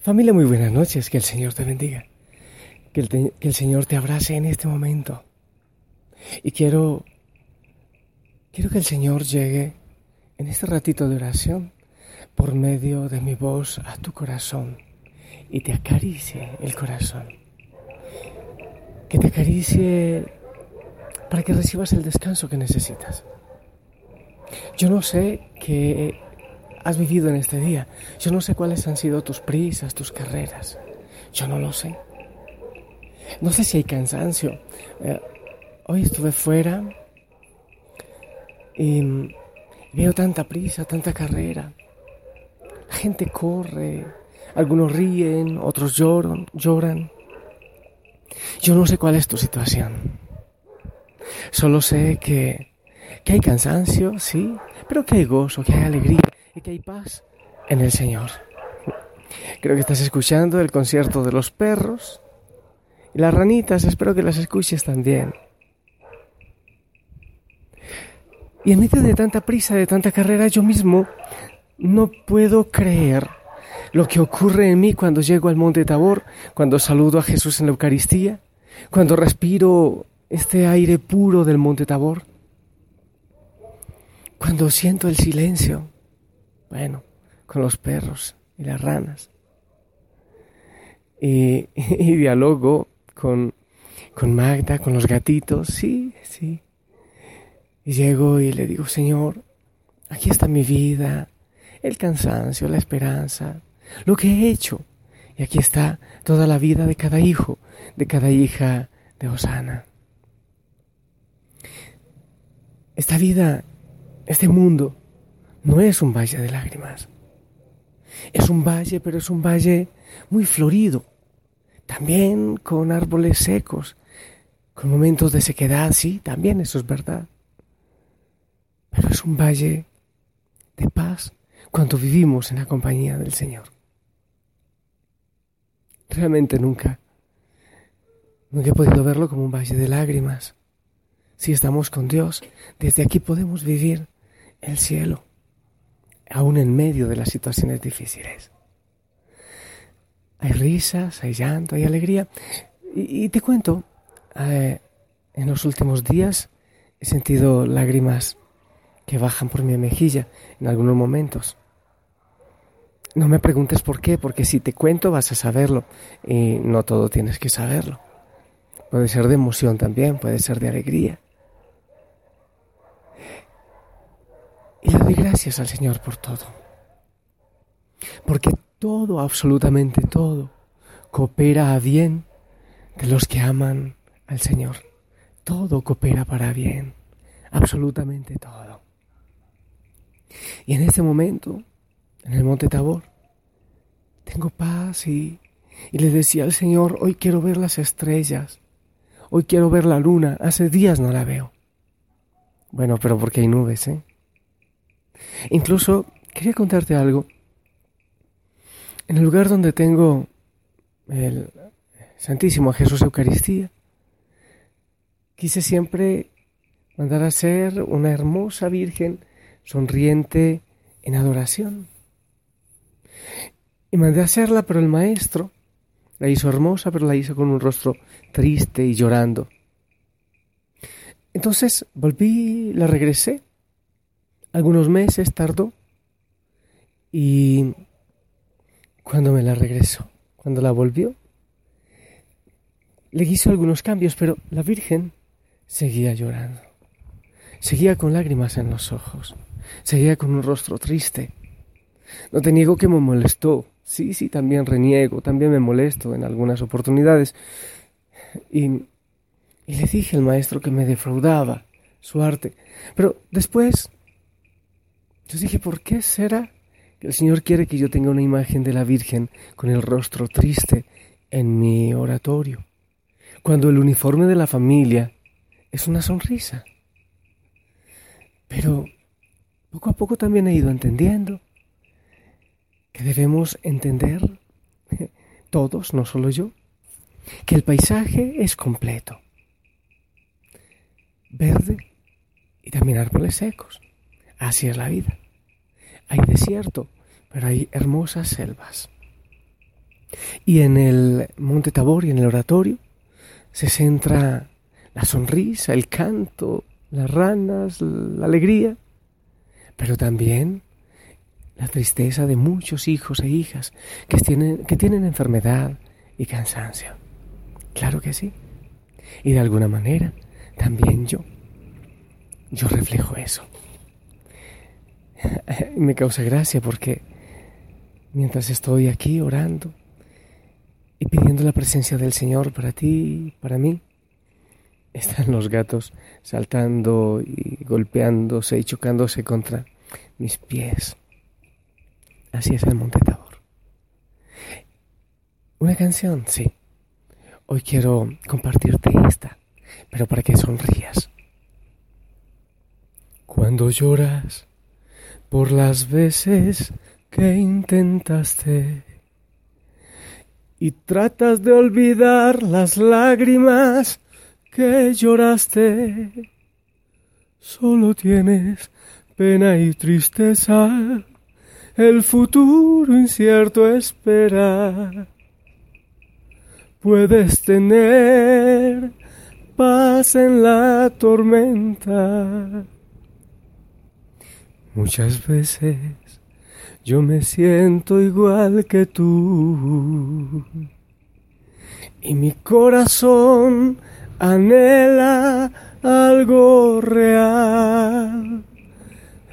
Familia, muy buenas noches, que el Señor te bendiga, que el, que el, Señor te abrace en este momento. Y quiero, quiero que el Señor llegue en este ratito de oración por medio de mi voz a tu corazón y te acaricie el corazón. Que te acaricie para que recibas el descanso que necesitas. Yo no sé qué has vivido en este día. Yo no sé cuáles han sido tus prisas, tus carreras. Yo no lo sé. No sé si hay cansancio. Eh, hoy estuve fuera y veo tanta prisa, tanta carrera. La gente corre, algunos ríen, otros lloran, lloran. Yo no sé cuál es tu situación. Solo sé que, que hay cansancio, sí, pero que hay gozo, que hay alegría, que hay paz en el Señor. Creo que estás escuchando el concierto de los perros y las ranitas, espero que las escuches también. Y en medio de tanta prisa, de tanta carrera, yo mismo no puedo creer lo que ocurre en mí cuando llego al monte Tabor, cuando saludo a Jesús en la Eucaristía, cuando respiro este aire puro del monte Tabor, cuando siento el silencio, bueno, con los perros y las ranas. Y, dialogo con, con Magda, con los gatitos, sí, sí. Y llego y le digo, Señor, aquí está mi vida, el cansancio, la esperanza, lo que he hecho. Y aquí está toda la vida de cada hijo, de cada hija de Osana. Esta vida, este mundo, no es un valle de lágrimas. Es un valle, pero es un valle muy florido, también con árboles secos, con momentos de sequedad, sí, también eso es verdad. Pero es un valle de paz cuando vivimos en la compañía del Señor. Realmente nunca, nunca he podido verlo como un valle de lágrimas. Si estamos con Dios, desde aquí podemos vivir el cielo aún en medio de las situaciones difíciles. Hay risas, hay llanto, hay alegría. Y, te cuento, eh, en los últimos días he sentido lágrimas que bajan por mi mejilla en algunos momentos. No me preguntes por qué, porque si te cuento vas a saberlo y no todo tienes que saberlo. Puede ser de emoción también, puede ser de alegría. Y le doy gracias al Señor por todo. Porque todo, absolutamente todo, coopera a bien de los que aman al Señor. Todo coopera para bien. Absolutamente todo. Y en este momento, en el monte Tabor, tengo paz y, y le decía al Señor, hoy quiero ver las estrellas, hoy quiero ver la luna, hace días no la veo. Bueno, pero porque hay nubes, ¿eh? Incluso quería contarte algo. En el lugar donde tengo el Santísimo Jesús Eucaristía, quise siempre mandar a ser una hermosa Virgen sonriente en adoración. Y mandé a hacerla, pero el maestro la hizo hermosa, pero la hizo con un rostro triste y llorando. Entonces volví, la regresé algunos meses tardó y cuando me la regresó, cuando la volvió, le hizo algunos cambios, pero la Virgen seguía llorando, seguía con lágrimas en los ojos, seguía con un rostro triste. No te niego que me molestó, sí, sí, también reniego, también me molesto en algunas oportunidades. Y, y le dije al maestro que me defraudaba su arte, pero después yo dije, ¿por qué será que el Señor quiere que yo tenga una imagen de la Virgen con el rostro triste en mi oratorio? Cuando el uniforme de la familia es una sonrisa. Pero poco a poco también he ido entendiendo que debemos entender, todos, no solo yo, que el paisaje es completo. Verde y también árboles secos. Así es la vida. Hay desierto, pero hay hermosas selvas. Y en el Monte Tabor y en el oratorio se centra la sonrisa, el canto, las ranas, la alegría, pero también la tristeza de muchos hijos e hijas que tienen, que tienen enfermedad y cansancio. Claro que sí. Y de alguna manera también yo, yo reflejo eso. Me causa gracia porque mientras estoy aquí orando y pidiendo la presencia del Señor para ti, para mí, están los gatos saltando y golpeándose y chocándose contra mis pies. Así es el Monte Tabor. Una canción, sí. Hoy quiero compartirte esta, pero para que sonrías. Cuando lloras por las veces que intentaste y tratas de olvidar las lágrimas que lloraste. Solo tienes pena y tristeza, el futuro incierto espera. Puedes tener paz en la tormenta. Muchas veces yo me siento igual que tú. Y mi corazón anhela algo real.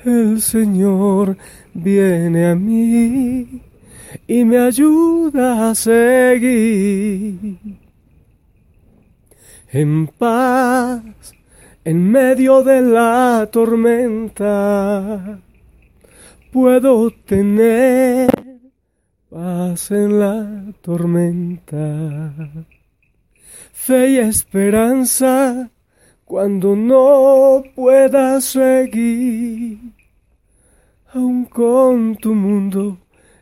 El Señor viene a mí y me ayuda a seguir en paz en medio de la tormenta. Puedo tener paz en la tormenta fe y esperanza cuando no puedas seguir, aun con tu mundo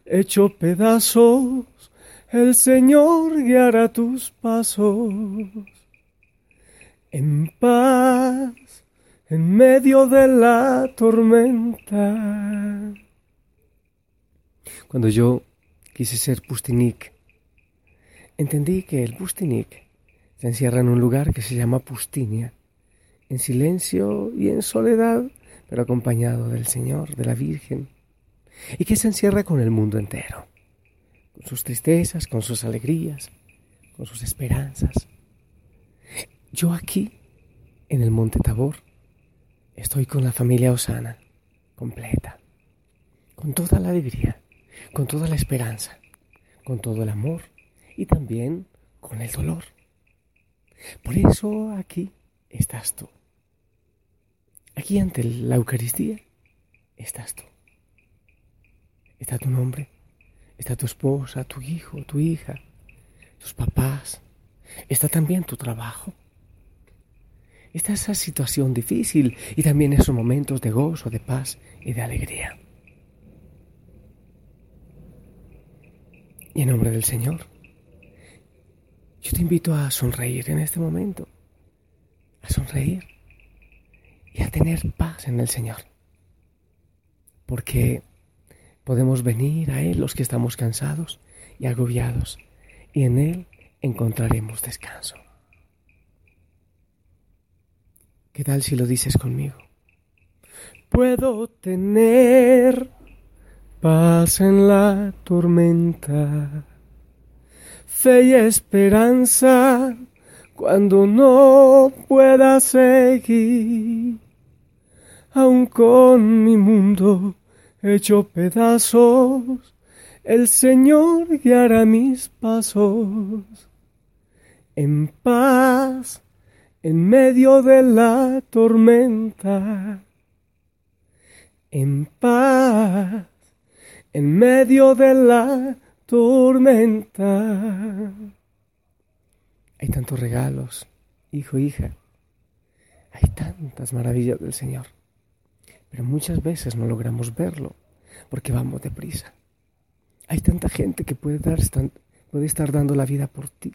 hecho pedazos, el Señor guiará tus pasos en paz en medio de la tormenta. Cuando yo quise ser Pustinik, entendí que el Pustinik se encierra en un lugar que se llama Pustinia, en silencio y en soledad, pero acompañado del Señor, de la Virgen, y que se encierra con el mundo entero, con sus tristezas, con sus alegrías, con sus esperanzas. Yo aquí, en el Monte Tabor, estoy con la familia Osana, completa, con toda la alegría, con toda la esperanza, con todo el amor y también con el dolor. Por eso aquí estás tú. Aquí ante la Eucaristía estás tú. Está tu nombre, está tu esposa, tu hijo, tu hija, tus papás, está también tu trabajo. Está esa situación difícil y también esos momentos de gozo, de paz y de alegría. Y en nombre del Señor, yo te invito a sonreír en este momento, a sonreír y a tener paz en el Señor. Porque podemos venir a Él los que estamos cansados y agobiados, y en Él encontraremos descanso. ¿Qué tal si lo dices conmigo? Puedo tener paz en la tormenta. Fe y esperanza cuando no pueda seguir, aun con mi mundo hecho pedazos, el Señor guiará mis pasos. En paz en medio de la tormenta, en paz en medio de la tormenta. Hay tantos regalos, hijo, hija. Hay tantas maravillas del Señor. Pero muchas veces no logramos verlo porque vamos deprisa. Hay tanta gente que puede, puede estar dando la vida por ti.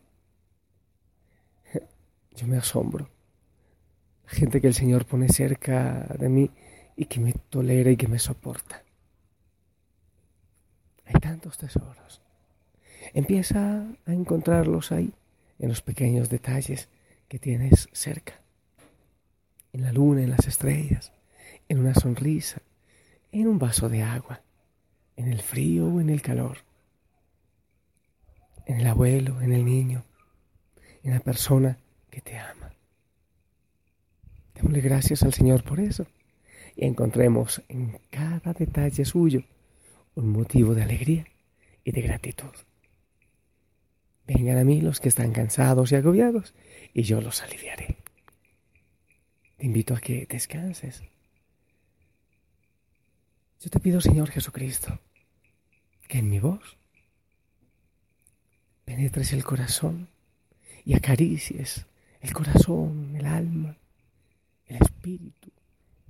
Yo me asombro. La gente que el Señor pone cerca de mí y que me tolera y que me soporta. Hay tantos tesoros. Empieza a encontrarlos ahí, en los pequeños detalles que tienes cerca. En la luna, en las estrellas, en una sonrisa, en un vaso de agua, en el frío o en el calor, en el abuelo, en el niño, en la persona que te ama. Démosle gracias al Señor por eso y encontremos en cada detalle suyo un motivo de alegría y de gratitud. Vengan a mí los que están cansados y agobiados y yo los aliviaré. Te invito a que descanses. Yo te pido, Señor Jesucristo, que en mi voz penetres el corazón y acaricies el corazón, el alma, el espíritu,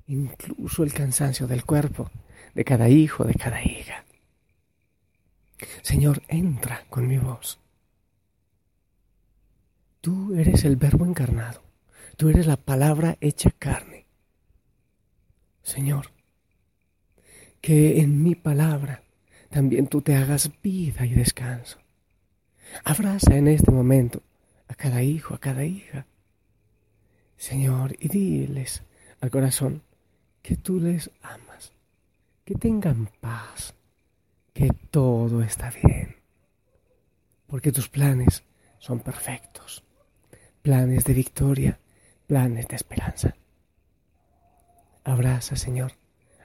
incluso el cansancio del cuerpo de cada hijo, de cada hija. Señor, entra con mi voz. Tú eres el verbo encarnado, tú eres la palabra hecha carne. Señor, que en mi palabra también tú te hagas vida y descanso. Abraza en este momento a cada hijo, a cada hija. Señor, y diles al corazón que tú les amas, que tengan paz, que todo está bien, porque tus planes son perfectos, planes de victoria, planes de esperanza. Abraza, Señor,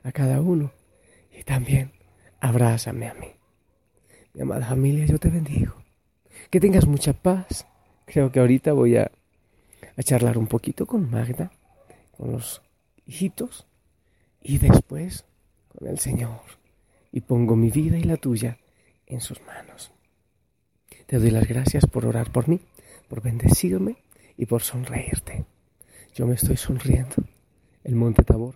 a cada uno y también abrázame a mí. Mi amada familia, yo te bendigo. Que tengas mucha paz. Creo que ahorita voy a, a charlar un poquito con Magda, con los hijitos, y después con el Señor. Y pongo mi vida y la tuya en sus manos. Te doy las gracias por orar por mí, por bendecirme y por sonreírte. Yo me estoy sonriendo. El monte Tabor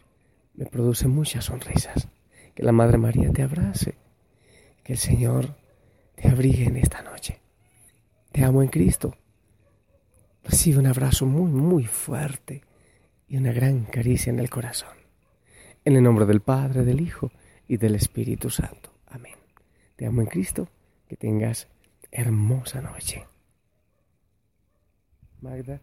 me produce muchas sonrisas. Que la Madre María te abrace. Que el Señor te abrigue en esta noche. Te amo en Cristo. Recibe un abrazo muy, muy fuerte y una gran caricia en el corazón. En el nombre del Padre, del Hijo y del Espíritu Santo. Amén. Te amo en Cristo. Que tengas hermosa noche. Magda.